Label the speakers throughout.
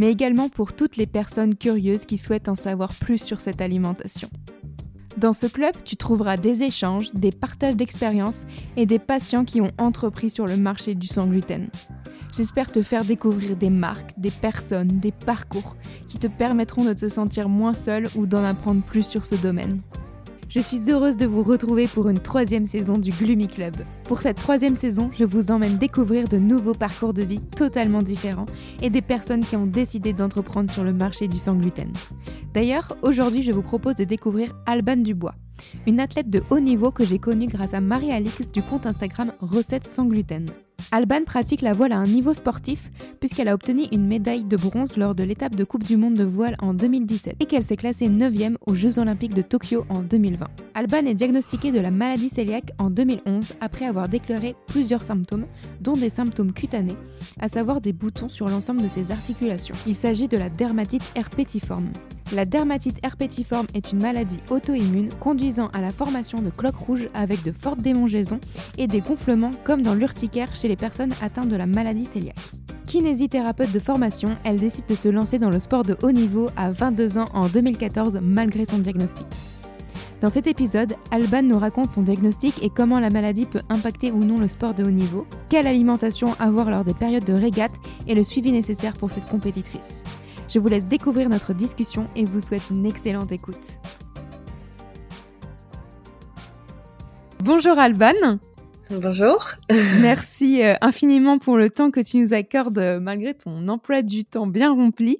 Speaker 1: mais également pour toutes les personnes curieuses qui souhaitent en savoir plus sur cette alimentation. Dans ce club, tu trouveras des échanges, des partages d'expériences et des patients qui ont entrepris sur le marché du sans gluten. J'espère te faire découvrir des marques, des personnes, des parcours qui te permettront de te sentir moins seul ou d'en apprendre plus sur ce domaine. Je suis heureuse de vous retrouver pour une troisième saison du Gloomy Club. Pour cette troisième saison, je vous emmène découvrir de nouveaux parcours de vie totalement différents et des personnes qui ont décidé d'entreprendre sur le marché du sans gluten. D'ailleurs, aujourd'hui, je vous propose de découvrir Alban Dubois, une athlète de haut niveau que j'ai connue grâce à Marie-Alix du compte Instagram Recettes sans gluten. Alban pratique la voile à un niveau sportif puisqu'elle a obtenu une médaille de bronze lors de l'étape de Coupe du Monde de voile en 2017 et qu'elle s'est classée 9e aux Jeux Olympiques de Tokyo en 2020. Alban est diagnostiquée de la maladie cœliaque en 2011 après avoir déclaré plusieurs symptômes, dont des symptômes cutanés, à savoir des boutons sur l'ensemble de ses articulations. Il s'agit de la dermatite herpétiforme. La dermatite herpétiforme est une maladie auto-immune conduisant à la formation de cloques rouges avec de fortes démangeaisons et des gonflements comme dans l'urticaire chez les personnes atteintes de la maladie cœliaque. Kinésithérapeute de formation, elle décide de se lancer dans le sport de haut niveau à 22 ans en 2014 malgré son diagnostic. Dans cet épisode, Alban nous raconte son diagnostic et comment la maladie peut impacter ou non le sport de haut niveau, quelle alimentation avoir lors des périodes de régate et le suivi nécessaire pour cette compétitrice. Je vous laisse découvrir notre discussion et vous souhaite une excellente écoute. Bonjour Alban.
Speaker 2: Bonjour.
Speaker 1: Merci euh, infiniment pour le temps que tu nous accordes euh, malgré ton emploi du temps bien rempli.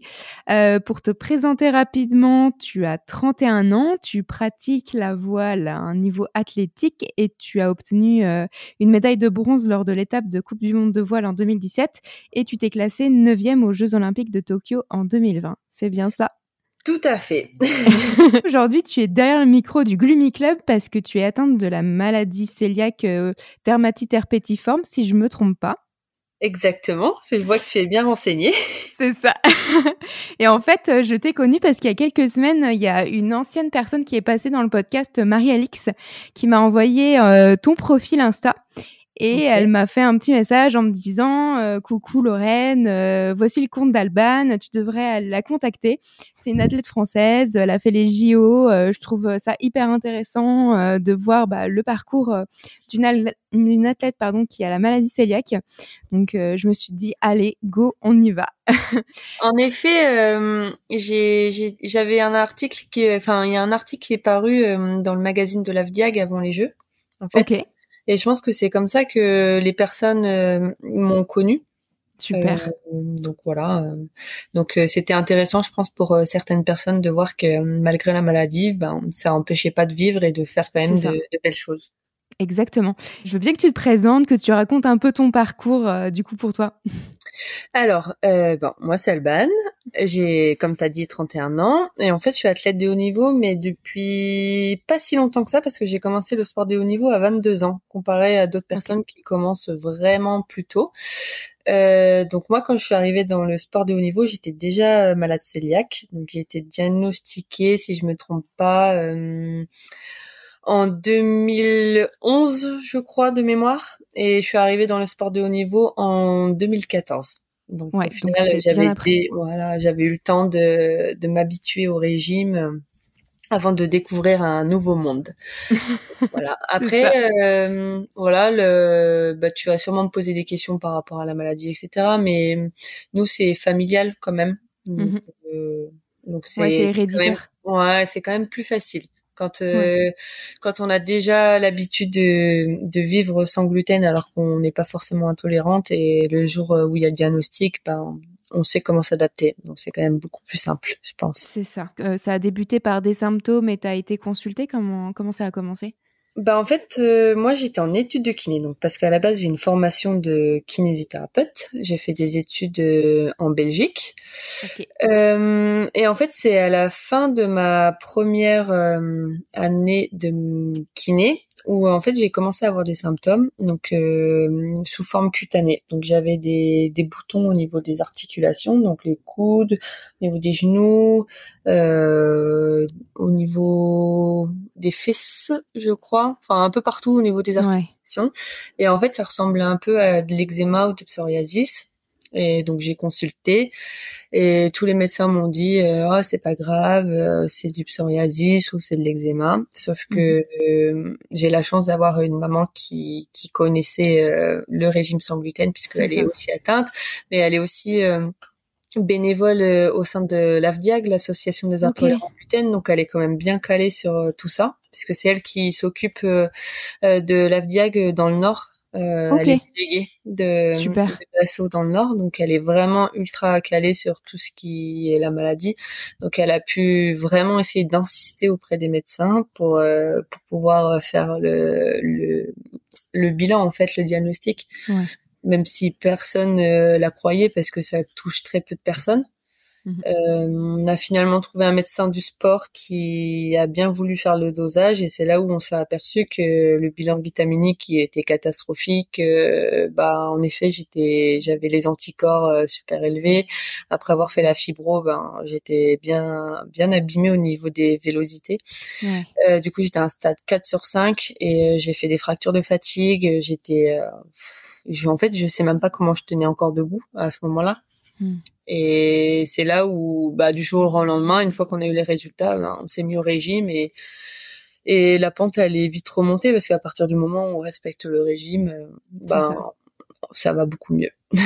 Speaker 1: Euh, pour te présenter rapidement, tu as 31 ans, tu pratiques la voile à un niveau athlétique et tu as obtenu une médaille de bronze lors de l'étape de Coupe du Monde de voile en 2017 et tu t'es classé 9e aux Jeux Olympiques de Tokyo en 2020. C'est bien ça?
Speaker 2: Tout à fait.
Speaker 1: Aujourd'hui, tu es derrière le micro du Gloomy Club parce que tu es atteinte de la maladie cœliaque euh, dermatite herpétiforme, si je me trompe pas.
Speaker 2: Exactement. Je vois que tu es bien renseignée.
Speaker 1: C'est ça. Et en fait, euh, je t'ai connue parce qu'il y a quelques semaines, il y a une ancienne personne qui est passée dans le podcast, Marie-Alix, qui m'a envoyé euh, ton profil Insta. Et elle m'a fait un petit message en me disant euh, coucou Lorraine, euh, voici le compte d'Alban, tu devrais la contacter. C'est une athlète française, elle a fait les JO. Euh, je trouve ça hyper intéressant de voir bah, le parcours d'une athlète pardon qui a la maladie cœliaque. Donc je me suis dit allez go, on y va.
Speaker 2: en effet, j'avais un article qui, enfin il y a un article qui est paru dans le magazine de l'Avdiag avant les Jeux. En fait.
Speaker 1: Ok.
Speaker 2: Et je pense que c'est comme ça que les personnes euh, m'ont connue.
Speaker 1: Super. Euh,
Speaker 2: donc voilà. Euh, donc c'était intéressant, je pense, pour certaines personnes de voir que malgré la maladie, ben ça empêchait pas de vivre et de faire quand même de, de, belles choses.
Speaker 1: Exactement. Je veux bien que tu te présentes, que tu racontes un peu ton parcours du coup pour toi.
Speaker 2: Alors, euh, bon, moi c'est Alban. J'ai, comme tu as dit, 31 ans. Et en fait, je suis athlète de haut niveau, mais depuis pas si longtemps que ça, parce que j'ai commencé le sport de haut niveau à 22 ans, comparé à d'autres personnes qui commencent vraiment plus tôt. Euh, donc moi, quand je suis arrivée dans le sport de haut niveau, j'étais déjà malade cœliaque. Donc j'ai été diagnostiquée, si je me trompe pas, euh, en 2011, je crois, de mémoire. Et je suis arrivée dans le sport de haut niveau en 2014. Donc, au final, j'avais voilà, j'avais eu le temps de, de m'habituer au régime euh, avant de découvrir un nouveau monde. voilà. Après, euh, voilà, le, bah, tu vas sûrement me poser des questions par rapport à la maladie, etc. Mais nous, c'est familial quand même. Donc,
Speaker 1: mhm. euh, c'est héréditaire.
Speaker 2: ouais, c'est quand même plus facile. Quand euh, quand on a déjà l'habitude de, de vivre sans gluten alors qu'on n'est pas forcément intolérante et le jour où il y a le diagnostic, ben on sait comment s'adapter. Donc c'est quand même beaucoup plus simple, je pense.
Speaker 1: C'est ça. Euh, ça a débuté par des symptômes et tu as été consultée? Comment comment ça a commencé?
Speaker 2: Bah en fait, euh, moi j'étais en études de kiné, donc parce qu'à la base j'ai une formation de kinésithérapeute. J'ai fait des études euh, en Belgique. Euh, et en fait, c'est à la fin de ma première euh, année de kiné où en fait j'ai commencé à avoir des symptômes, donc euh, sous forme cutanée. Donc j'avais des, des boutons au niveau des articulations, donc les coudes, au niveau des genoux, euh, au niveau des fesses, je crois, enfin un peu partout au niveau des
Speaker 1: Ouais.
Speaker 2: articulations. Et en fait, ça ressemblait un peu à de l'eczéma ou de psoriasis. Et donc j'ai consulté. Et tous les médecins m'ont dit euh, oh, c'est pas grave, euh, c'est du psoriasis ou c'est de l'eczéma. Sauf que euh, j'ai la chance d'avoir une maman qui qui connaissait euh, le régime sans gluten puisqu'elle est aussi atteinte, mais elle est aussi euh, bénévole euh, au sein de l'AFDIAG, l'association des intolérants au gluten, donc elle est quand même bien calée sur tout ça, puisque c'est elle qui s'occupe de l'AFDIAG dans le Nord. Euh. Elle est déléguée de,
Speaker 1: Super.
Speaker 2: de dans le Nord, donc elle est vraiment ultra calée sur tout ce qui est la maladie. Donc elle a pu vraiment essayer d'insister auprès des médecins pour euh, pour pouvoir faire le, le le bilan en fait, le diagnostic
Speaker 1: Ouais.
Speaker 2: même si personne euh, la croyait parce que ça touche très peu de personnes.
Speaker 1: Mhm.
Speaker 2: Euh, on a finalement trouvé un médecin du sport qui a bien voulu faire le dosage et c'est là où on s'est aperçu que le bilan vitaminique qui était catastrophique, euh, bah en effet j'étais, j'avais les anticorps euh, super élevés. Après avoir fait la fibro, ben j'étais bien bien abîmée au niveau des vélocités.
Speaker 1: Ouais.
Speaker 2: Euh, du coup, j'étais à un stade 4 sur 5 et j'ai fait des fractures de fatigue. J'étais, euh, je, en fait, je sais même pas comment je tenais encore debout à ce moment-là.
Speaker 1: Hmm.
Speaker 2: Et c'est là où, bah, du jour au lendemain, une fois qu'on a eu les résultats, ben, on s'est mis au régime et et la pente elle est vite remontée parce qu'à partir du moment où on respecte le régime, euh, ben ça. va beaucoup mieux.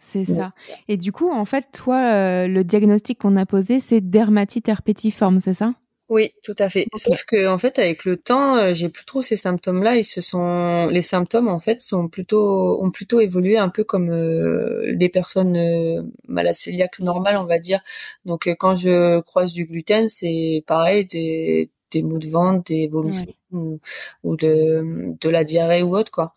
Speaker 1: C'est
Speaker 2: Ouais.
Speaker 1: ça. Et du coup, en fait, toi, euh, le diagnostic qu'on a posé, c'est dermatite herpétiforme, c'est ça?
Speaker 2: Oui, tout à fait. Sauf que en fait, avec le temps, euh, j'ai plus trop ces symptômes-là. Ils se sont, les symptômes en fait sont plutôt, ont plutôt évolué un peu comme euh, les personnes euh, malades cœliaques normales, on va dire. Donc euh, quand je croise du gluten, c'est pareil, des des maux de ventre, des vomissements ou, ou de de la diarrhée ou autre quoi.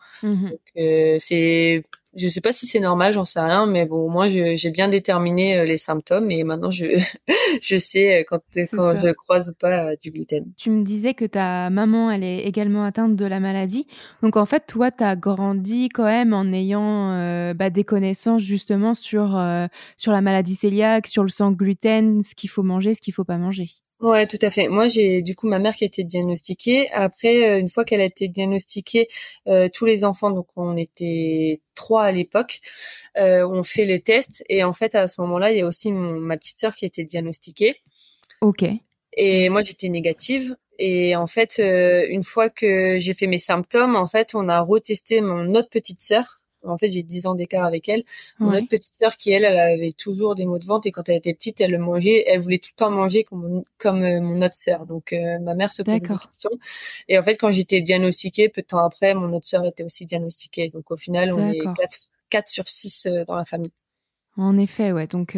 Speaker 2: Donc, euh, c'est je sais pas si c'est normal, j'en sais rien, mais bon, moi, j'ai bien déterminé euh, les symptômes et maintenant, je, je sais euh, quand, quand
Speaker 1: ça.
Speaker 2: je croise ou pas euh, du gluten.
Speaker 1: Tu me disais que ta maman, elle est également atteinte de la maladie. Donc, en fait, toi, tu as grandi quand même en ayant euh, bah, des connaissances justement sur, euh, sur la maladie cœliaque, sur le sang gluten, ce qu'il faut manger, ce qu'il faut pas manger.
Speaker 2: Ouais, tout à fait. Moi, j'ai du coup ma mère qui a été diagnostiquée. Après, euh, une fois qu'elle a été diagnostiquée, euh, tous les enfants, donc on était trois à l'époque, euh, on fait les tests et en fait à ce moment-là, il y a aussi mon- ma petite sœur qui a été diagnostiquée.
Speaker 1: Ok.
Speaker 2: Et moi, j'étais négative. Et en fait, euh, une fois que j'ai fait mes symptômes, en fait, on a retesté mon autre petite sœur. En fait, j'ai 10 ans d'écart avec elle. Mon
Speaker 1: Ouais.
Speaker 2: autre petite sœur qui, elle, elle avait toujours des maux de ventre. Et quand elle était petite, elle le mangeait. Elle voulait tout le temps manger comme, mon- comme euh, mon autre sœur. Donc, euh, ma mère se posait des questions. Et en fait, quand j'étais diagnostiquée, peu de temps après, mon autre sœur était aussi diagnostiquée. Donc, au final, on est
Speaker 1: D'accord.
Speaker 2: 4, 4 sur 6 euh, dans la famille.
Speaker 1: En effet, ouais. Donc,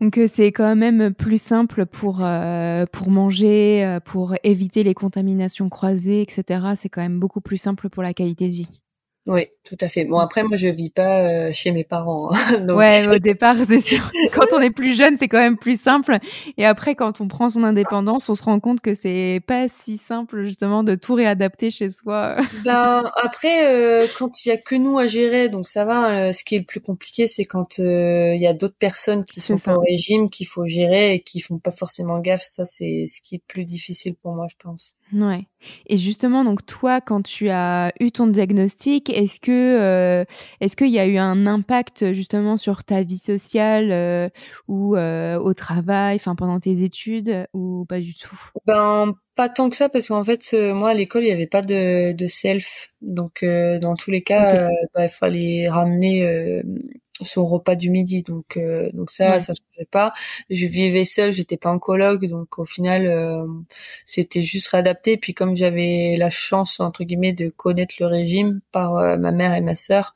Speaker 1: donc c'est quand même plus simple pour, euh, pour manger, pour éviter les contaminations croisées, etc. C'est quand même beaucoup plus simple pour la qualité de vie.
Speaker 2: Oui, tout à fait. Bon, après, moi, je vis pas euh, chez mes parents. hein. Donc,
Speaker 1: Ouais, au départ, c'est sûr. Quand on est plus jeune, c'est quand même plus simple. Et après, quand on prend son indépendance, on se rend compte que c'est pas si simple, justement, de tout réadapter chez soi.
Speaker 2: Ben après, euh, quand il y a que nous à gérer, donc ça va. euh, ce qui est le plus compliqué, c'est quand euh, il y a d'autres personnes qui sont pas au régime, qu'il faut gérer et qui font pas forcément gaffe. Ça, c'est ce qui est plus difficile pour moi, je pense.
Speaker 1: Ouais. Et justement, donc toi, quand tu as eu ton diagnostic, est-ce que euh, est-ce qu'il y a eu un impact justement sur ta vie sociale euh, ou euh, au travail, enfin pendant tes études ou pas du tout?
Speaker 2: Ben pas tant que ça, parce qu'en fait, moi à l'école, il y avait pas de, de self, donc dans tous les cas, bah, il fallait ramener son repas du midi, donc euh, donc ça,
Speaker 1: Ouais.
Speaker 2: ça changeait pas. Je vivais seule, j'étais pas en coloc, donc au final, euh, c'était juste réadapté. Puis comme j'avais la chance entre guillemets de connaître le régime par euh, ma mère et ma sœur,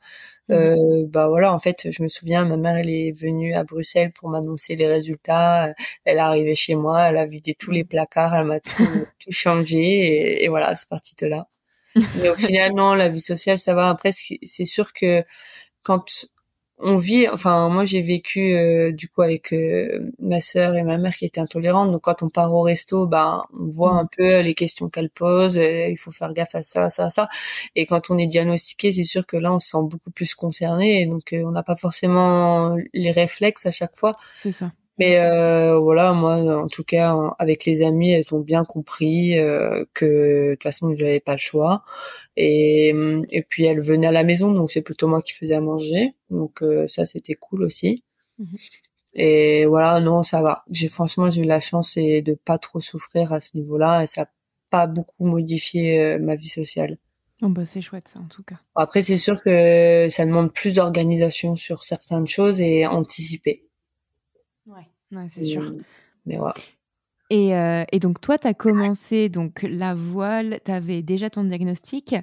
Speaker 2: Mmh. Euh, bah voilà, en fait, je me souviens, ma mère, elle est venue à Bruxelles pour m'annoncer les résultats. Elle est arrivée chez moi, elle a vidé tous les placards, elle m'a tout, tout changé et, et voilà, c'est parti de là. Mais au final, non, la vie sociale, ça va. Après, c'est sûr que quand on vit, enfin moi j'ai vécu euh, du coup avec euh, ma sœur et ma mère qui étaient intolérantes. Donc quand on part au resto, bah on voit un peu les questions qu'elles posent. Euh, il faut faire gaffe à ça, ça, ça. Et quand on est diagnostiqué, c'est sûr que là on se sent beaucoup plus concerné. Et donc on n'a pas forcément les réflexes à chaque fois.
Speaker 1: C'est ça.
Speaker 2: Mais euh, voilà, moi, en tout cas, avec les amis, elles ont bien compris euh, que de toute façon, j'avais pas le choix. Et, et puis, elles venaient à la maison, donc c'est plutôt moi qui faisais à manger. Donc euh, ça, c'était cool aussi. Mhm. Et voilà, non, ça va. J'ai franchement, j'ai eu la chance et de pas trop souffrir à ce niveau-là, et ça a pas beaucoup modifié euh, ma vie sociale.
Speaker 1: Oh bah c'est chouette ça en tout cas.
Speaker 2: Après c'est sûr que ça demande plus d'organisation sur certaines choses et anticiper.
Speaker 1: Ouais, c'est sûr.
Speaker 2: Mais voilà.
Speaker 1: Et, euh, et, donc, toi, tu as commencé donc, la voile, tu avais déjà ton diagnostic.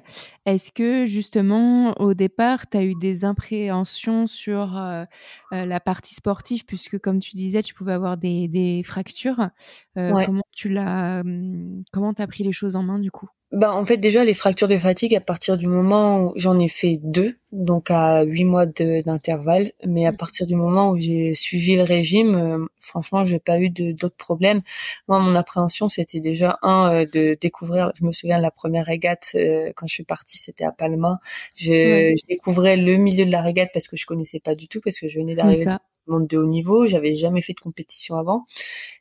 Speaker 1: Est-ce que, justement, au départ, tu as eu des appréhensions sur euh, euh, la partie sportive, puisque, comme tu disais, tu pouvais avoir des, des fractures. Comment tu l'as, hum, comment as pris les choses en main, du coup?
Speaker 2: Bah, en fait, déjà, les fractures de fatigue, à partir du moment où j'en ai fait deux, donc à huit mois d'intervalle, mais à mmh. partir du moment où j'ai suivi le régime, euh, franchement, j'ai pas eu d'autres problèmes. Moi, mon appréhension, c'était déjà un euh, de découvrir. Je me souviens de la première régate euh, quand je suis partie, c'était à Palma. Je, je, découvrais le milieu de la régate parce que je connaissais pas du tout, parce que je venais d'arriver de haut niveau, j'avais jamais fait de compétition avant,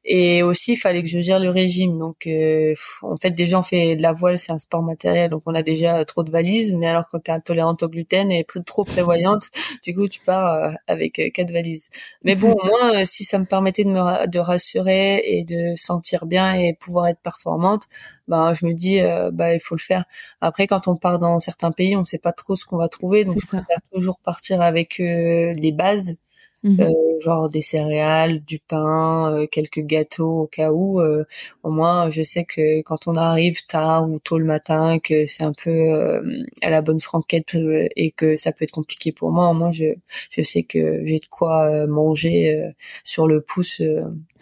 Speaker 2: et aussi il fallait que je gère le régime. Donc euh, en fait déjà on fait de la voile, c'est un sport matériel, donc on a déjà trop de valises, mais alors quand tu es intolérante au gluten et trop prévoyante, du coup tu pars euh, avec euh, quatre valises. Mais bon au moins si ça me permettait de me de rassurer et de sentir bien et pouvoir être performante, ben je me dis bah il faut le faire. Après quand on part dans certains pays, on sait pas trop ce qu'on va trouver, donc je préfère toujours partir avec les bases Mmh euh, genre des céréales, du pain, euh, quelques gâteaux au cas où. Euh, au moins, je sais que quand on arrive tard ou tôt le matin, que c'est un peu à la bonne franquette et que ça peut être compliqué pour moi. Au moins, je, je sais que j'ai de quoi manger sur le pouce.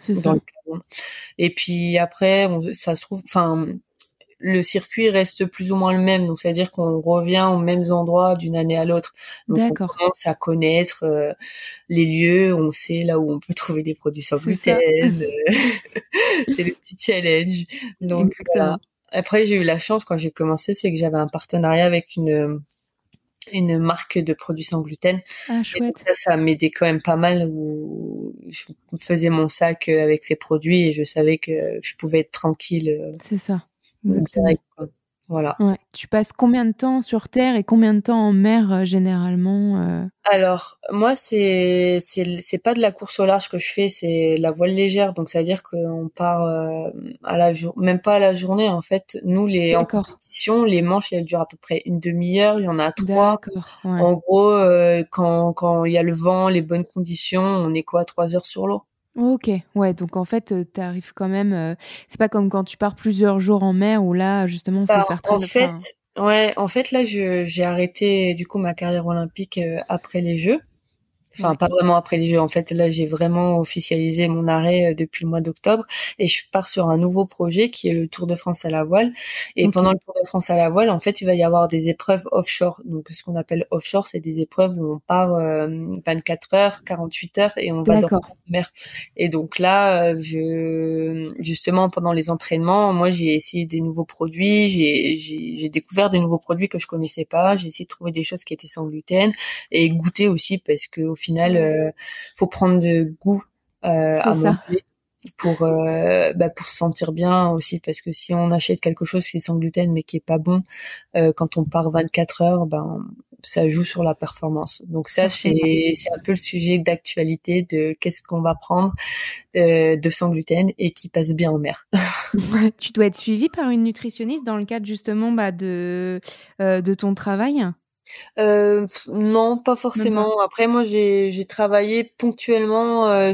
Speaker 2: dans le et puis après, ça se trouve, enfin le circuit reste plus ou moins le même. Donc, c'est-à-dire qu'on revient aux mêmes endroits d'une année à l'autre. Donc, on commence à connaître euh, les lieux, on sait là où on peut trouver des produits sans gluten. Euh, c'est le petit challenge. Donc, après, j'ai eu la chance quand j'ai commencé, c'est que j'avais un partenariat avec une une marque de produits sans gluten.
Speaker 1: Ah, chouette.
Speaker 2: ça, ça m'aidait quand même pas mal où je faisais mon sac avec ces produits et je savais que je pouvais être tranquille.
Speaker 1: C'est ça.
Speaker 2: Voilà.
Speaker 1: Tu passes combien de temps sur Terre et combien de temps en mer euh, généralement euh?
Speaker 2: Alors moi c'est c'est pas de la course au large que je fais, c'est la voile légère. Donc ça veut dire qu'on part euh, à la jour, même pas à la journée en fait. Nous les en compétition, les manches elles durent à peu près une demi-heure. Il y en a trois. En gros quand quand il y a le vent, les bonnes conditions, on est quoi trois heures sur l'eau.
Speaker 1: OK, ouais, donc en fait, tu arrives quand même, c'est pas comme quand tu pars plusieurs jours en mer où là, justement, faut bah, faire très
Speaker 2: en fait ouais, en fait, là, j'ai arrêté, du coup, ma carrière olympique, après les Jeux. Enfin, pas vraiment après les Jeux. En fait, là, j'ai vraiment officialisé mon arrêt euh, depuis le mois d'octobre et je pars sur un nouveau projet qui est le Tour de France à la voile. Et pendant le Tour de France à la voile, en fait, il va y avoir des épreuves offshore. Donc, ce qu'on appelle offshore, c'est des épreuves où on part 24 euh, heures, 48 heures et on va dans la mer. Et donc là, euh, je justement pendant les entraînements, moi, j'ai essayé des nouveaux produits. J'ai découvert des nouveaux produits que je connaissais pas. J'ai essayé de trouver des choses qui étaient sans gluten et goûter aussi parce que au final, euh, faut prendre de goût euh, à manger pour euh, bah, pour se sentir bien aussi. Parce que si on achète quelque chose qui est sans gluten mais qui est pas bon quand on part 24 heures ben ça joue sur la performance. Donc ça c'est c'est un peu le sujet d'actualité de qu'est-ce qu'on va prendre de sans gluten et qui passe bien en mer.
Speaker 1: Tu dois être suivi par une nutritionniste dans le cadre justement bah, de de ton travail
Speaker 2: euh, non, pas forcément. Après, moi, j'ai travaillé ponctuellement euh,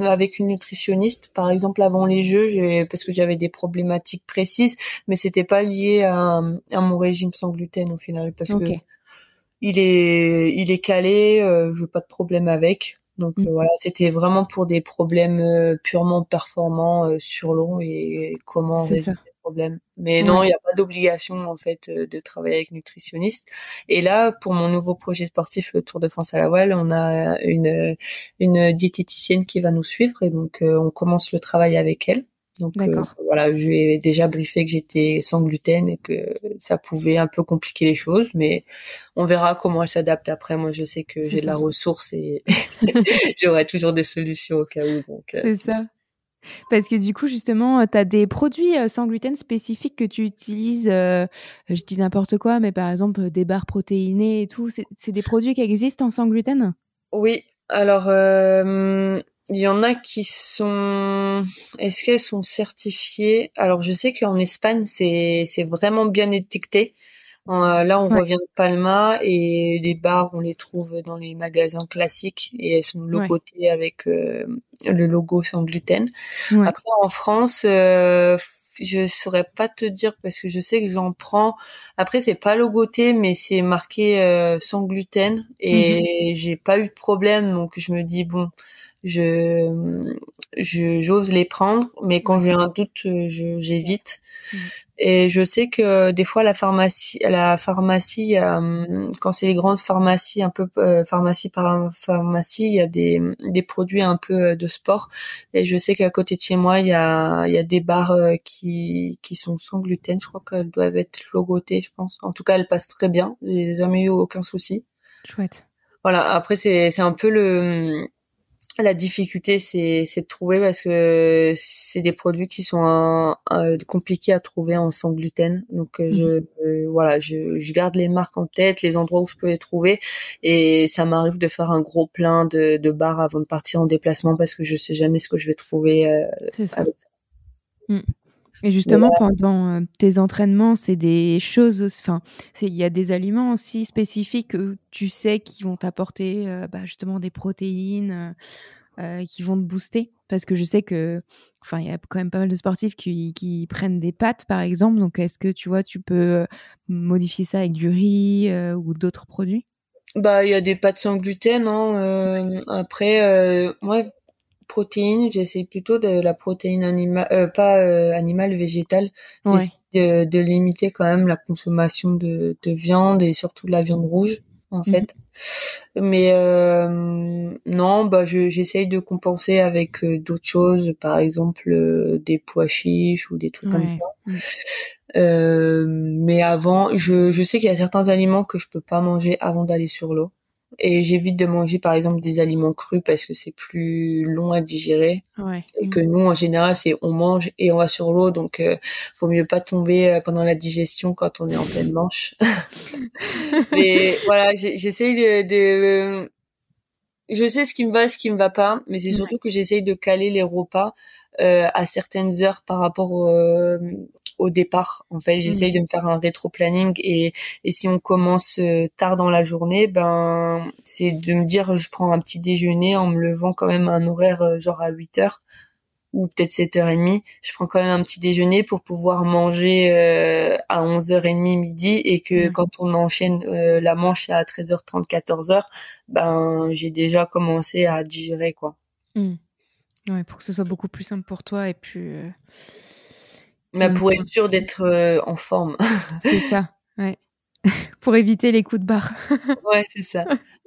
Speaker 2: avec une nutritionniste, par exemple avant les Jeux, parce que j'avais des problématiques précises, mais c'était pas lié à, à, mon régime sans gluten au final, parce que il est il est calé, euh, je pas de problème avec. Donc
Speaker 1: Mm.
Speaker 2: euh, voilà, c'était vraiment pour des problèmes purement performants sur l'eau et comment
Speaker 1: C'est ça.
Speaker 2: Mais non, il n'y a pas d'obligation en fait euh, de travailler avec nutritionniste. Et là, pour mon nouveau projet sportif, le Tour de France à la voile, on a une une diététicienne qui va nous suivre et donc euh, on commence le travail avec elle. Donc euh, voilà, je lui ai déjà briefé que j'étais sans gluten et que ça pouvait un peu compliquer les choses, mais on verra comment elle s'adapte après. Moi, je sais que j'ai de la ressource et j'aurai toujours des solutions au cas où. Donc, euh,
Speaker 1: C'est ça. Parce que du coup, justement, tu as des produits euh, sans gluten spécifiques que tu utilises. euh, je dis n'importe quoi, mais par exemple, euh, des barres protéinées et tout. C'est des produits qui existent en sans gluten?
Speaker 2: Oui, alors euh, il y en a qui sont. Est-ce qu'elles sont certifiées? Alors je sais qu'en Espagne c'est vraiment bien étiqueté. Euh, là on
Speaker 1: Ouais.
Speaker 2: revient de Palma et les bars on les trouve dans les magasins classiques et elles sont logotées avec euh, le logo sans gluten.
Speaker 1: Ouais.
Speaker 2: Après en France euh, je saurais pas te dire parce que je sais que j'en prends. Après c'est pas logoté mais c'est marqué euh, sans gluten. Et j'ai pas eu de problème donc je me dis bon je je j'ose les prendre. Mais quand j'ai un doute euh, j'évite.
Speaker 1: Mhm.
Speaker 2: et je sais que des fois la pharmacie la pharmacie euh, quand c'est les grandes pharmacies un peu euh, pharmacie par pharmacie il y a des des produits un peu euh, de sport. Et je sais qu'à côté de chez moi il y a il y a des barres euh, qui qui sont sans gluten. Je crois qu'elles doivent être logotées je pense en tout cas elles passent très bien j'ai jamais eu aucun souci
Speaker 1: Chouette.
Speaker 2: voilà, après c'est c'est un peu le la difficulté c'est c'est de trouver parce que c'est des produits qui sont un- un- compliqués à trouver en sans gluten. Donc euh, je euh, voilà, je je garde les marques en tête, les endroits où je peux les trouver et ça m'arrive de faire un gros plein de de barres avant de partir en déplacement parce que je sais jamais ce que je vais trouver euh,
Speaker 1: ça.
Speaker 2: avec ça.
Speaker 1: Et justement, pendant euh, tes entraînements, c'est des choses, enfin, il y a des aliments aussi spécifiques que tu sais qui vont t'apporter euh, bah, justement des protéines, euh, qui vont te booster. Parce que je sais que, enfin, il y a quand même pas mal de sportifs qui, qui prennent des pâtes, par exemple. Donc, est-ce que tu vois, tu peux modifier ça avec du riz euh, ou d'autres produits?
Speaker 2: Bah, il y a des pâtes sans gluten. Hein. après, moi, protéines, j'essaie plutôt de la protéine animale, euh, pas euh, animale, végétale.
Speaker 1: Ouais.
Speaker 2: De, de limiter quand même la consommation de, de viande et surtout de la viande rouge, en
Speaker 1: Mhm.
Speaker 2: fait. Mais euh, non, bah, je, j'essaye de compenser avec euh, d'autres choses, par exemple euh, des pois chiches ou des trucs comme ça. Euh, mais avant, je, je sais qu'il y a certains aliments que je peux pas manger avant d'aller sur l'eau. Et j'évite de manger par exemple des aliments crus parce que c'est plus long à digérer
Speaker 1: Ouais.
Speaker 2: et que nous en général c'est on mange et on va sur l'eau donc euh, faut mieux pas tomber euh, pendant la digestion quand on est en pleine manche. Mais voilà, j'essaye de, de je sais ce qui me va, ce qui me va pas, mais c'est
Speaker 1: Ouais.
Speaker 2: surtout que j'essaye de caler les repas euh, à certaines heures par rapport euh, au départ. En fait, j'essaye de me faire un rétro-planning et, et si on commence euh, tard dans la journée, ben c'est de me dire je prends un petit déjeuner en me levant quand même à un horaire euh, genre à 8 heures ou peut-être 7h30. Je prends quand même un petit déjeuner pour pouvoir manger euh, à 11h30 midi et que
Speaker 1: Ouais.
Speaker 2: quand on enchaîne euh, la manche à 13h30, 14h, ben j'ai déjà commencé à digérer quoi.
Speaker 1: Mm. Ouais, pour que ce soit beaucoup plus simple pour toi et puis euh,
Speaker 2: Mais
Speaker 1: Mm.
Speaker 2: pour être sûr d'être euh, en forme.
Speaker 1: c'est ça. Ouais. pour éviter les coups de barre.
Speaker 2: ouais, c'est ça.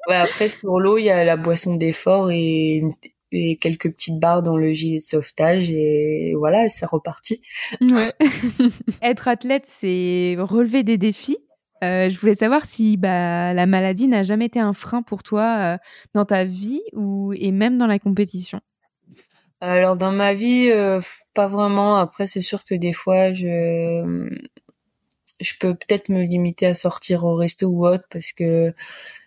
Speaker 2: Ouais, après sur l'eau, il y a la boisson d'effort et, et quelques petites barres dans le gilet de sauvetage et voilà, c'est reparti.
Speaker 1: Ouais. Être athlète, c'est relever des défis. Euh, je voulais savoir si bah, la maladie n'a jamais été un frein pour toi euh, dans ta vie ou et même dans la compétition.
Speaker 2: Alors dans ma vie, euh, pas vraiment. Après, c'est sûr que des fois, je je peux peut-être me limiter à sortir au resto ou autre parce que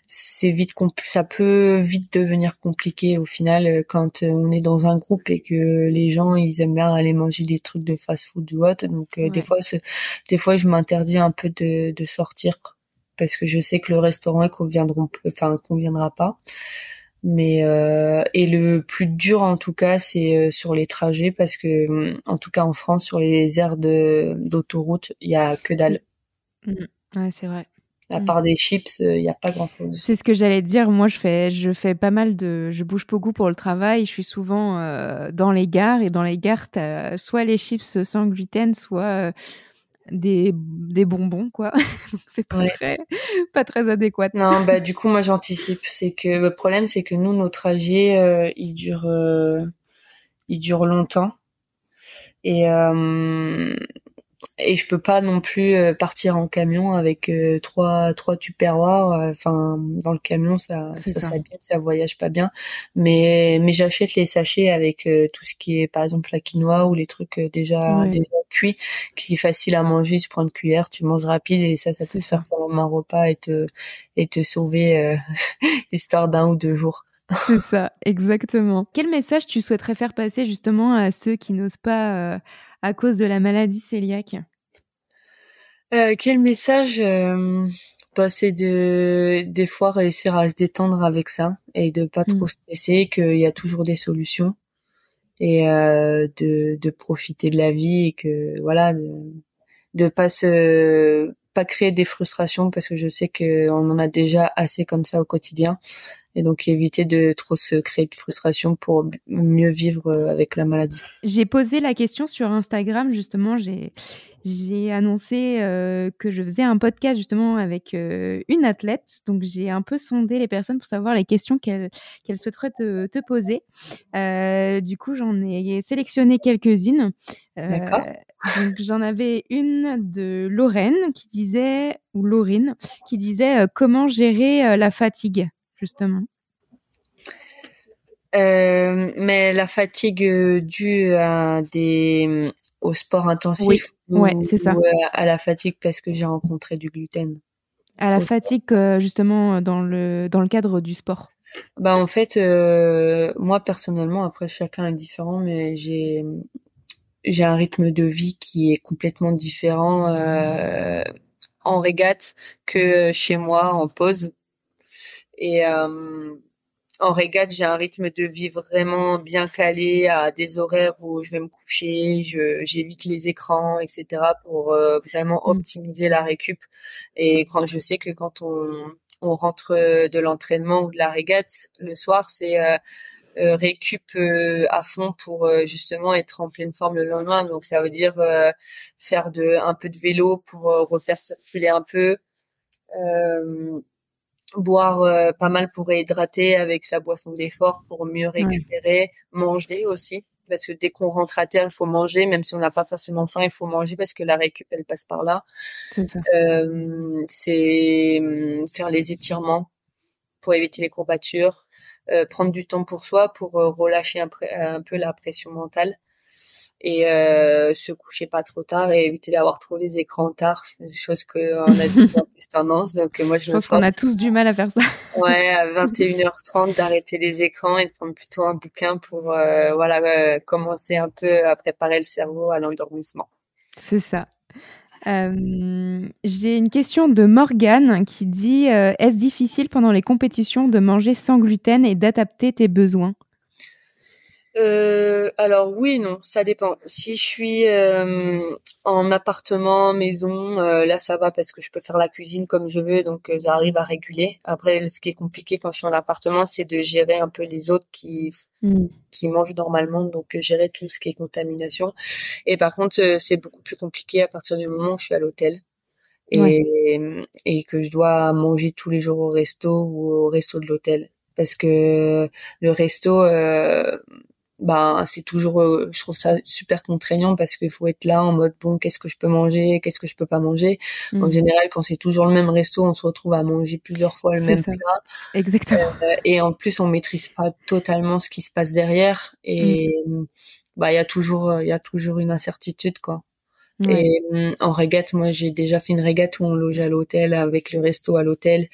Speaker 2: c'est vite ça peut vite devenir compliqué au final euh, quand euh, on est dans un groupe et que les gens ils aiment bien aller manger des trucs de fast-food ou autre. Donc euh, des fois, des fois, je m'interdis un peu de, de sortir parce que je sais que le restaurant ils conviendront, enfin conviendra pas. Mais euh, et le plus dur en tout cas c'est euh, sur les trajets parce que hum, en tout cas en France sur les aires de d'autoroute il y a que dalle.
Speaker 1: Ouais, c'est vrai.
Speaker 2: À
Speaker 1: Mm.
Speaker 2: part des chips, il n'y a pas grand-chose.
Speaker 1: C'est ce que j'allais dire. Moi, je fais, je fais pas mal de. Je bouge beaucoup pour le travail. Je suis souvent euh, dans les gares. Et dans les gares, t'as soit les chips sans gluten, soit euh, des, des bonbons, quoi. Donc, c'est pas,
Speaker 2: Ouais.
Speaker 1: très, pas très adéquat.
Speaker 2: Non, bah du coup moi j'anticipe. C'est que le problème c'est que nous nos trajets euh, ils durent euh, ils durent longtemps et euh, et je peux pas non plus euh, partir en camion avec euh, trois trois tupperwares. euh, Enfin dans le camion ça ça
Speaker 1: ça.
Speaker 2: s'abîme, ça voyage pas bien. Mais mais j'achète les sachets avec euh, tout ce qui est par exemple la quinoa ou les trucs euh, déjà déjà cuits qui est facile à manger. Tu prends une cuillère, tu manges rapide et ça ça peut te faire
Speaker 1: ça.
Speaker 2: comme un repas et te et te sauver euh, l'histoire d'un ou deux jours.
Speaker 1: C'est ça, exactement. Quel message tu souhaiterais faire passer justement à ceux qui n'osent pas euh, à cause de la maladie cœliaque
Speaker 2: Euh, quel message euh, bah, c'est de des fois réussir à se détendre avec ça et de pas trop
Speaker 1: Mm.
Speaker 2: stresser, qu'il y a toujours des solutions et euh, de de profiter de la vie et que voilà de, de pas se pas créer des frustrations parce que je sais que on en a déjà assez comme ça au quotidien et donc éviter de trop se créer de frustration pour mieux vivre euh, avec la maladie.
Speaker 1: J'ai posé la question sur Instagram, justement, j'ai j'ai annoncé euh, que je faisais un podcast justement avec euh, une athlète. Donc j'ai un peu sondé les personnes pour savoir les questions qu'elles qu'elles souhaiteraient te, te poser. Euh, du coup, j'en ai sélectionné quelques-unes.
Speaker 2: D'accord.
Speaker 1: Donc j'en avais une de Lorraine qui disait, ou Laurine, qui disait euh, comment gérer euh, la fatigue, justement.
Speaker 2: Euh, mais la fatigue due à des au sport intensif
Speaker 1: Oui,
Speaker 2: ou,
Speaker 1: ouais, c'est ça.
Speaker 2: ou, à la fatigue parce que j'ai rencontré du gluten.
Speaker 1: À la fatigue, justement, dans le, dans le cadre du sport.
Speaker 2: Bah en fait euh, moi personnellement après chacun est différent mais j'ai j'ai un rythme de vie qui est complètement différent euh, en régate que chez moi en pause et euh, en régate j'ai un rythme de vie vraiment bien calé à des horaires où je vais me coucher je j'évite les écrans etc pour euh, vraiment
Speaker 1: Mm.
Speaker 2: optimiser la récup et quand je sais que quand on on rentre euh, de l'entraînement ou de la régate le soir c'est euh, récup euh, à fond pour euh, justement être en pleine forme le lendemain. Donc ça veut dire euh, faire de un peu de vélo pour euh, refaire circuler un peu euh, boire euh, pas mal pour réhydrater avec la boisson d'effort pour mieux récupérer manger aussi. Parce que dès qu'on rentre à terre il faut manger. Même si on n'a pas forcément faim il faut manger parce que la récup elle passe par là.
Speaker 1: C'est
Speaker 2: euh, hum, faire les étirements pour éviter les courbatures, prendre du temps pour soi pour euh, relâcher un, peu la pression mentale et euh, se coucher pas trop tard et éviter d'avoir trop les écrans tard, des choses que on a plus en plus tendance. Donc euh, moi je,
Speaker 1: pense qu'on a tous du mal à faire ça.
Speaker 2: ouais, à 21h30 d'arrêter les écrans et de prendre plutôt un bouquin pour euh, voilà euh, commencer un peu à préparer le cerveau à l'endormissement.
Speaker 1: C'est ça. Euh, J'ai une question de Morgane qui dit euh, Est-ce difficile pendant les compétitions de manger sans gluten et d'adapter tes besoins?
Speaker 2: Euh, alors oui, non, ça dépend. Si je suis euh, en appartement, maison, euh, là ça va parce que je peux faire la cuisine comme je veux, donc euh, j'arrive à réguler. Après, ce qui est compliqué quand je suis en appartement, c'est de gérer un peu les autres qui qui mangent normalement, donc euh, gérer tout ce qui est contamination. Et par contre, euh, c'est beaucoup plus compliqué à partir du moment où je suis à l'hôtel. Et,
Speaker 1: Ouais.
Speaker 2: et que je dois manger tous les jours au resto ou au resto de l'hôtel. Parce que le resto, euh, ben c'est toujours euh, je trouve ça super contraignant parce qu'il faut être là en mode bon qu'est-ce que je peux manger qu'est-ce que je peux pas manger en
Speaker 1: Mm.
Speaker 2: général quand c'est toujours le même resto on se retrouve à manger plusieurs fois le même
Speaker 1: ça.
Speaker 2: plat
Speaker 1: Exactement.
Speaker 2: Euh, et en plus on maîtrise pas totalement ce qui se passe derrière et bah il y a toujours euh, il y a toujours une incertitude quoi
Speaker 1: Ouais.
Speaker 2: et hum, en régate moi j'ai déjà fait une régate où on logeait à l'hôtel avec le resto à l'hôtel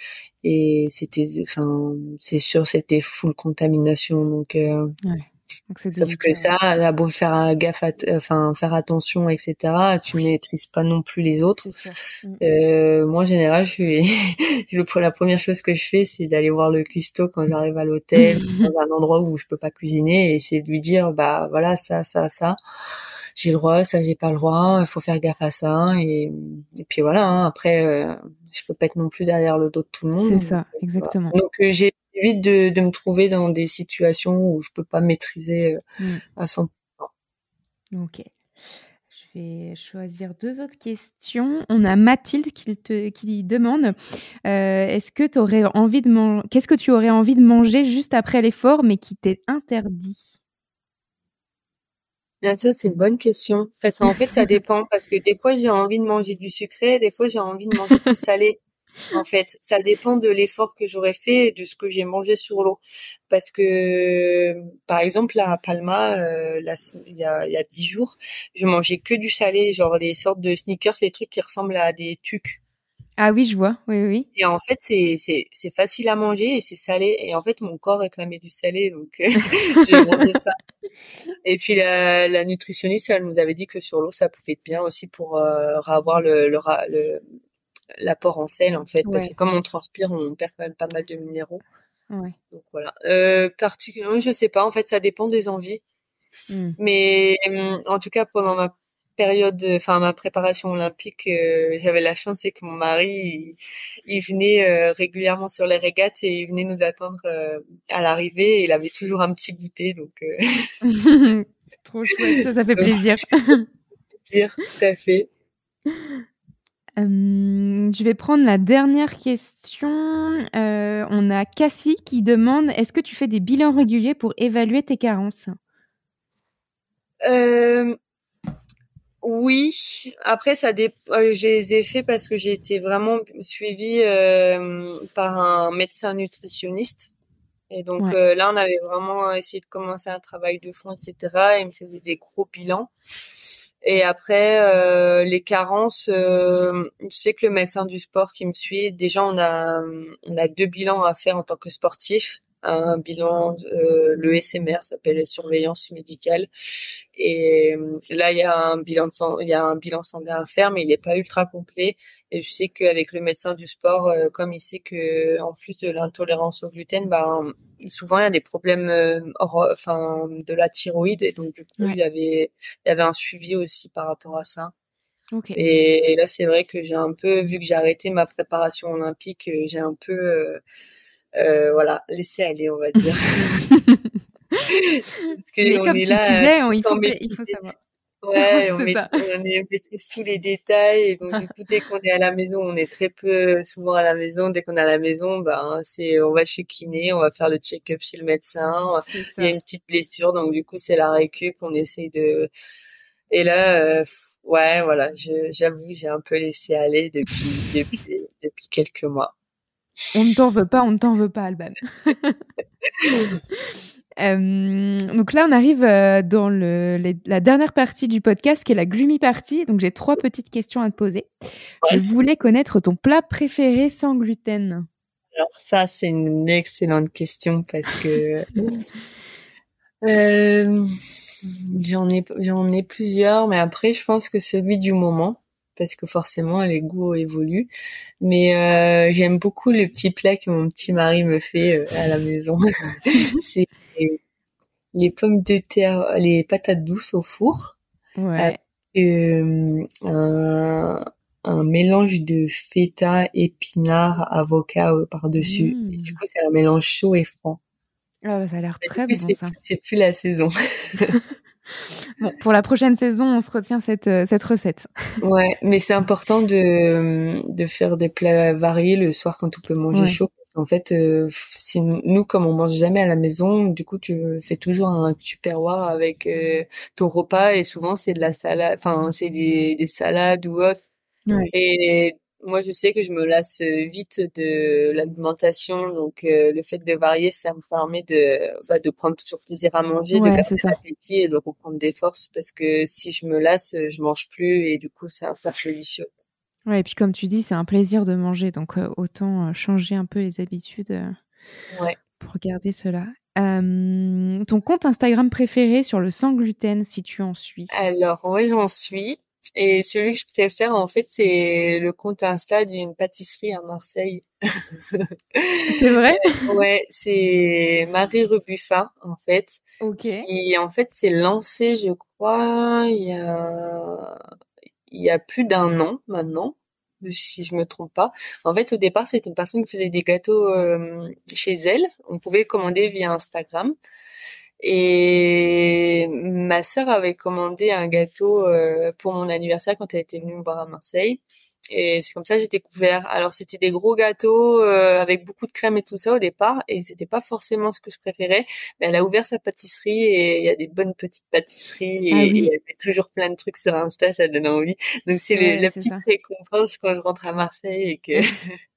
Speaker 2: et c'était enfin c'est sûr c'était full contamination donc euh,
Speaker 1: Donc,
Speaker 2: Sauf que ça, à beau faire euh, gaffe, à t- enfin faire attention, etc. Tu maîtrises pas non plus les autres.
Speaker 1: Mm.
Speaker 2: Euh, moi, en général, je suis la première chose que je fais, c'est d'aller voir le cuistot quand j'arrive à l'hôtel, dans un endroit où je peux pas cuisiner, et c'est de lui dire, bah voilà, ça, ça, ça. j'ai le droit, ça j'ai pas le droit, il faut faire gaffe à ça et, et puis voilà. Hein, après, euh, je peux pas être non plus derrière le dos de tout le monde.
Speaker 1: C'est ça, exactement.
Speaker 2: Donc euh, j'ai vite de, de me trouver dans des situations où je peux pas maîtriser euh,
Speaker 1: Mm.
Speaker 2: à 100%.
Speaker 1: Ok. Je vais choisir deux autres questions. On a Mathilde qui, te, qui demande euh, est-ce que tu aurais envie de manger Qu'est-ce que tu aurais envie de manger juste après l'effort, mais qui t'est interdit?
Speaker 2: Bien sûr, c'est une bonne question. Parce qu'en fait, ça dépend. Parce que des fois, j'ai envie de manger du sucré, des fois, j'ai envie de manger du salé. En fait, ça dépend de l'effort que j'aurais fait et de ce que j'ai mangé sur l'eau. Parce que, par exemple, à Palma, euh, il y a il y a dix jours, je mangeais que du salé, genre des sortes de sneakers, les trucs qui ressemblent à des tucs.
Speaker 1: Ah oui, je vois. Oui, oui.
Speaker 2: Et en fait, c'est c'est c'est facile à manger et c'est salé. Et en fait, mon corps réclamait du salé, donc euh, j'ai mangé ça. Et puis la, la nutritionniste, elle nous avait dit que sur l'eau, ça pouvait être bien aussi pour euh, avoir le le le- l'apport en sel en fait, parce que comme on transpire, on perd quand même pas mal de minéraux.
Speaker 1: Ouais.
Speaker 2: Donc voilà. Euh, particulièrement, je sais pas. En fait, ça dépend des envies.
Speaker 1: Mm.
Speaker 2: Mais hum, en tout cas, pendant ma période, enfin ma préparation olympique, euh, j'avais la chance c'est que mon mari, il, il venait euh, régulièrement sur les régates et il venait nous attendre euh, à l'arrivée. Et il avait toujours un petit goûter, donc
Speaker 1: trop chouette, ça, ça fait plaisir.
Speaker 2: dire tout à fait.
Speaker 1: Euh, je vais prendre la dernière question. Euh, on a Cassie qui demande est-ce que tu fais des bilans réguliers pour évaluer tes carences?
Speaker 2: Euh, oui. Après, ça dé... euh, je les ai fait parce que j'ai été vraiment suivie par un médecin nutritionniste. Et donc
Speaker 1: Ouais.
Speaker 2: euh, là, on avait vraiment essayé de commencer un travail de fond, etc. Et il me faisait des gros bilans. Et après, euh, les carences, euh, je sais que le médecin du sport qui me suit, déjà, on a, on a deux bilans à faire en tant que sportif. Un bilan, euh, le SMR s'appelle surveillance médicale. Et euh, là, il y a un bilan de sang, il y a un bilan sanguin à faire, mais il n'est pas ultra complet. Et je sais qu'avec le médecin du sport, euh, comme il sait que en plus de l'intolérance au gluten, ben souvent il y a des problèmes, euh, enfin de la thyroïde, et donc du coup
Speaker 1: Ouais.
Speaker 2: il y avait, il y avait un suivi aussi par rapport à ça.
Speaker 1: Ok.
Speaker 2: Et, et là, c'est vrai que j'ai un peu, vu que j'ai arrêté ma préparation olympique, j'ai un peu, euh, voilà, laissé aller, on va dire. Parce que
Speaker 1: Mais
Speaker 2: on
Speaker 1: comme
Speaker 2: est
Speaker 1: tu
Speaker 2: là,
Speaker 1: disais, on- il faut, il faut savoir.
Speaker 2: Ouais, on, est- on maîtrise tous les détails et donc du coup dès qu'on est à la maison, on est très peu souvent à la maison. Dès qu'on est à la maison, ben c'est on va chez kiné, on va faire le check-up chez le médecin. Il y a une petite blessure, donc du coup c'est la récup. On essaye de et là, euh, ouais, voilà, j'avoue, j'ai un peu laissé aller depuis depuis depuis quelques mois.
Speaker 1: On ne t'en veut pas, on ne t'en veut pas, Alban. Euh, donc là, on arrive euh, dans le, les- la dernière partie du podcast, qui est la gloomy party. Donc j'ai trois petites questions à te poser. Je voulais connaître ton plat préféré sans gluten.
Speaker 2: Alors ça, c'est une excellente question parce que euh, j'en ai j'en ai plusieurs, mais après je pense que celui du moment parce que forcément les goûts évoluent. Mais euh, j'aime beaucoup le petit plat que mon petit mari me fait euh, à la maison. c'est les, les pommes de terre, les patates douces au four,
Speaker 1: Ouais.
Speaker 2: euh, un, un mélange de feta, épinards, avocat par-dessus. Du coup, c'est un mélange chaud et froid.
Speaker 1: Ah bah, ça a l'air très bon
Speaker 2: c'est
Speaker 1: ça.
Speaker 2: c'est plus la saison.
Speaker 1: Bon, pour la prochaine saison, on se retient cette, euh, cette recette.
Speaker 2: Ouais, mais c'est important de, de faire des plats variés le soir quand on peut manger
Speaker 1: Ouais.
Speaker 2: chaud. Qu'en fait, euh, c'est nous, comme on mange jamais à la maison, du coup, tu fais toujours un tupperware avec euh, ton repas et souvent c'est de la salade, enfin, c'est des, des salades ou autre.
Speaker 1: Ouais.
Speaker 2: Et moi, je sais que je me lasse vite de l'alimentation, donc euh, le fait de varier, ça me permet de, enfin, de prendre toujours plaisir à manger, de
Speaker 1: Ouais,
Speaker 2: garder
Speaker 1: c'est ça.
Speaker 2: l'appétit et de reprendre des forces, parce que si je me lasse, je mange plus et du coup, c'est un cercle vicieux.
Speaker 1: Ouais, et puis comme tu dis, c'est un plaisir de manger, donc euh, autant euh, changer un peu les habitudes euh,
Speaker 2: Ouais.
Speaker 1: pour garder cela. Euh, ton compte Instagram préféré sur le sans gluten, si tu en suis?
Speaker 2: Alors, ouais, j'en suis. Et celui que je préfère, en fait, c'est le compte Insta d'une pâtisserie à Marseille.
Speaker 1: c'est vrai?
Speaker 2: Ouais, c'est Marie Rebuffat, en fait.
Speaker 1: Ok.
Speaker 2: Et en fait, c'est lancé, je crois, il y a, il y a plus d'un an maintenant si je me trompe pas. En fait, au départ, c'était une personne qui faisait des gâteaux euh, chez elle. On pouvait commander via Instagram. Et ma sœur avait commandé un gâteau euh, pour mon anniversaire quand elle était venue me voir à Marseille. Et c'est comme ça que j'ai découvert. Alors c'était des gros gâteaux euh, avec beaucoup de crème et tout ça au départ, et c'était pas forcément ce que je préférais. Mais elle a ouvert sa pâtisserie et il y a des bonnes petites pâtisseries et
Speaker 1: Ah oui.
Speaker 2: il y avait toujours plein de trucs sur Insta, ça donne envie. Donc c'est
Speaker 1: Ouais,
Speaker 2: la petite
Speaker 1: ça.
Speaker 2: récompense quand je rentre à Marseille et que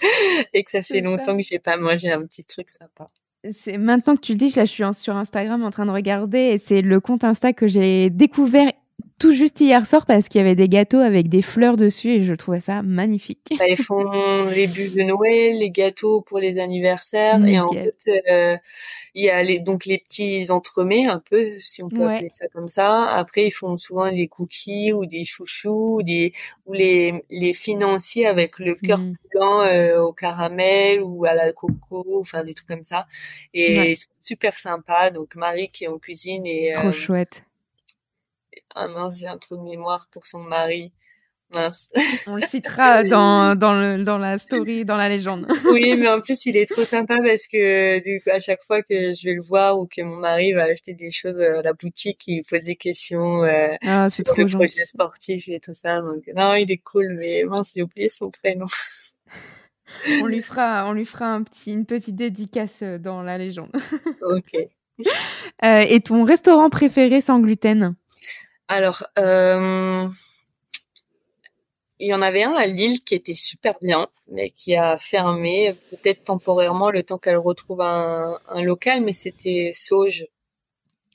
Speaker 2: et que ça fait
Speaker 1: ça.
Speaker 2: longtemps que j'ai pas mangé un petit truc sympa.
Speaker 1: C'est maintenant que tu le dis, là, je suis sur Instagram en train de regarder et c'est le compte Insta que j'ai découvert tout juste hier soir parce qu'il y avait des gâteaux avec des fleurs dessus et je trouvais ça magnifique.
Speaker 2: Bah, ils font les bûches de Noël, les gâteaux pour les anniversaires et en fait euh, il y a les, donc les petits entremets un peu si on peut
Speaker 1: Ouais.
Speaker 2: appeler ça comme ça. Après ils font souvent des cookies ou des chouchous ou des ou les les financiers avec le cœur
Speaker 1: Mm.
Speaker 2: blanc euh, au caramel ou à la coco, enfin des trucs comme ça et
Speaker 1: Ouais.
Speaker 2: ils sont super sympas. Donc Marie qui est en cuisine et
Speaker 1: Trop
Speaker 2: euh,
Speaker 1: chouette.
Speaker 2: Ah mince j'ai un trou de mémoire pour son mari. Mince.
Speaker 1: On le citera dans, dans, le, dans la story, dans la légende.
Speaker 2: Oui, mais en plus, il est trop sympa parce que du coup, à chaque fois que je vais le voir ou que mon mari va acheter des choses à la boutique, il pose des questions euh,
Speaker 1: Ah,
Speaker 2: sur
Speaker 1: trop
Speaker 2: le
Speaker 1: gentil.
Speaker 2: projet sportif et tout ça. Donc, non, il est cool, mais mince, j'ai oublié son prénom.
Speaker 1: On lui fera, on lui fera un petit, une petite dédicace euh, dans la légende.
Speaker 2: ok.
Speaker 1: Euh, et ton restaurant préféré sans gluten?
Speaker 2: Alors, euh, il y en avait un à Lille qui était super bien, mais qui a fermé, peut-être temporairement, le temps qu'elle retrouve un, un local, mais c'était Sauge.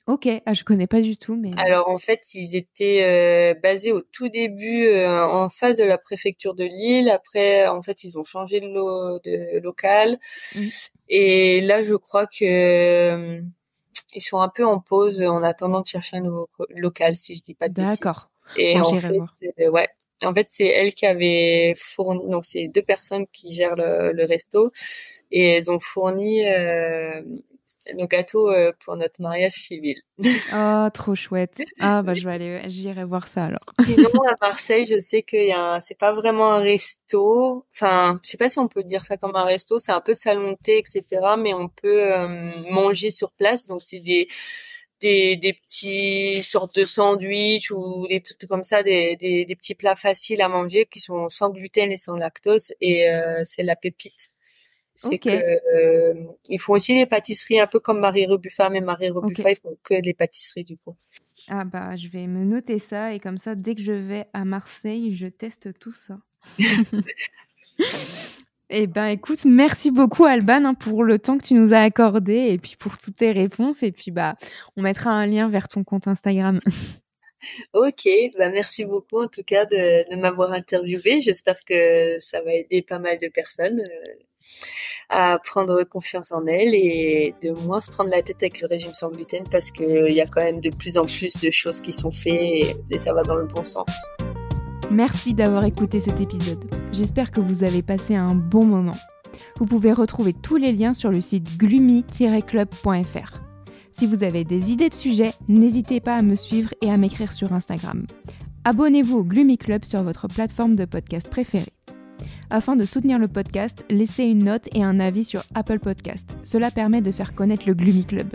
Speaker 1: Ok, ah, je connais pas du tout, mais.
Speaker 2: Alors en fait, ils étaient euh, basés au tout début euh, en face de la préfecture de Lille. Après, en fait, ils ont changé de, lo- de local.
Speaker 1: Mhm.
Speaker 2: Et là, je crois que euh, ils sont un peu en pause en attendant de chercher un nouveau local, si je dis pas de bêtises.
Speaker 1: D'accord.
Speaker 2: Et
Speaker 1: Bon,
Speaker 2: en fait, euh, ouais. En fait, c'est elle qui avait fourni, donc c'est deux personnes qui gèrent le, le resto, et elles ont fourni euh, nos gâteaux euh, pour notre mariage civil.
Speaker 1: Oh, trop chouette. Ah, bah, je vais aller, j'irai voir ça alors.
Speaker 2: Sinon, à Marseille, je sais qu'il y a, un- c'est pas vraiment un resto. Enfin, je sais pas si on peut dire ça comme un resto. C'est un peu salon de thé, etc. Mais on peut euh, manger sur place. Donc, c'est des, des, des petits sortes de sandwichs ou des trucs comme ça, des, des, des petits plats faciles à manger qui sont sans gluten et sans lactose. Et euh, c'est la pépite. C'est
Speaker 1: Ok.
Speaker 2: que euh, ils font aussi des pâtisseries un peu comme Marie Rebuffat, mais Marie Rebuffat ils font que des pâtisseries du coup.
Speaker 1: Ah, bah, je vais me noter ça et comme ça, dès que je vais à Marseille, je teste tout ça. Eh ben, écoute, merci beaucoup Alban hein, pour le temps que tu nous as accordé et puis pour toutes tes réponses. Et puis, bah, on mettra un lien vers ton compte Instagram.
Speaker 2: Ok, bah merci beaucoup en tout cas de, de m'avoir interviewé. J'espère que ça va aider pas mal de personnes euh, à prendre confiance en elles et de moins se prendre la tête avec le régime sans gluten parce qu'il y a quand même de plus en plus de choses qui sont faites et, et ça va dans le bon sens.
Speaker 1: Merci d'avoir écouté cet épisode. J'espère que vous avez passé un bon moment. Vous pouvez retrouver tous les liens sur le site gloomy-club.fr. Si vous avez des idées de sujets, n'hésitez pas à me suivre et à m'écrire sur Instagram. Abonnez-vous au Gloomy Club sur votre plateforme de podcast préférée. Afin de soutenir le podcast, laissez une note et un avis sur Apple Podcast. Cela permet de faire connaître le Gloomy Club.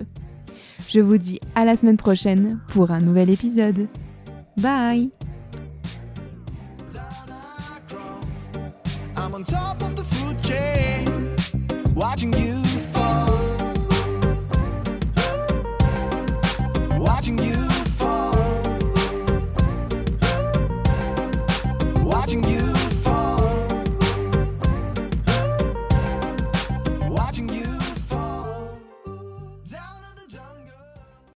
Speaker 1: Je vous dis à la semaine prochaine pour un nouvel épisode. Bye